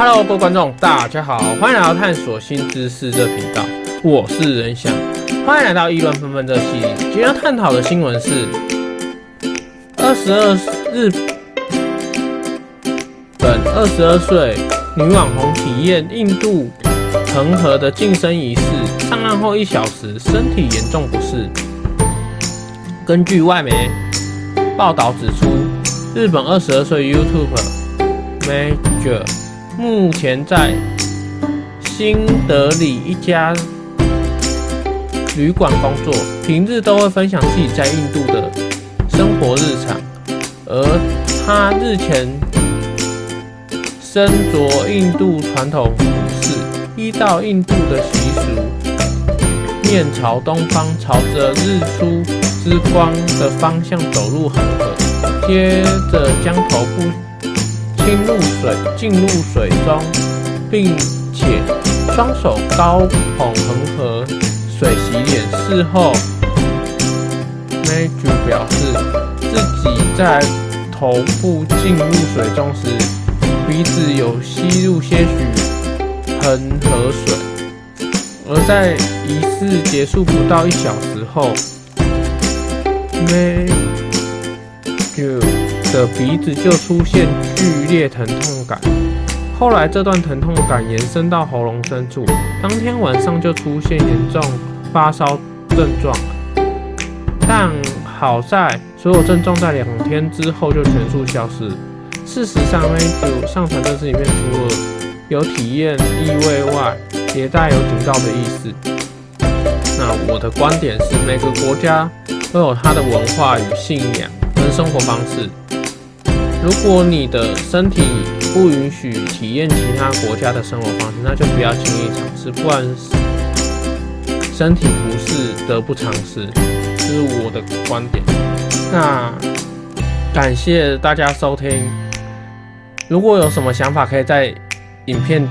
Hello，各位观众，大家好，欢迎来到探索新知识这频道，我是仁翔，欢迎来到议论纷纷这系列。今天要探讨的新闻是二十二日本二十二岁女网红体验印度恒河的净身仪式，上岸后一小时，身体严重不适。根据外媒报道指出，日本二十二岁 YouTube Major。目前在新德里一家旅馆工作，平日都会分享自己在印度的生活日常。而他日前身着印度传统服饰，依照印度的习俗，面朝东方，朝着日出之光的方向走入恒河，接着将头部。进入水，进入水中，并且双手高捧恒河水洗脸。事后，Major 表示自己在头部进入水中时，鼻子有吸入些许恒河水，而在仪式结束不到一小时后，Major。的鼻子就出现剧烈疼痛感，后来这段疼痛感延伸到喉咙深处，当天晚上就出现严重发烧症状，但好在所有症状在两天之后就全数消失。事实上，A 九上传这视频里面除了有体验意味外，也带有警告的意思。那我的观点是，每个国家都有它的文化与信仰跟生活方式。如果你的身体不允许体验其他国家的生活方式，那就不要轻易尝试，不然身体不适得不偿失。这是我的观点。那感谢大家收听。如果有什么想法，可以在影片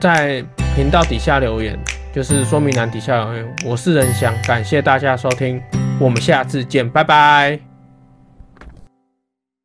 在频道底下留言，就是说明栏底下留言。我是仁翔，感谢大家收听，我们下次见，拜拜。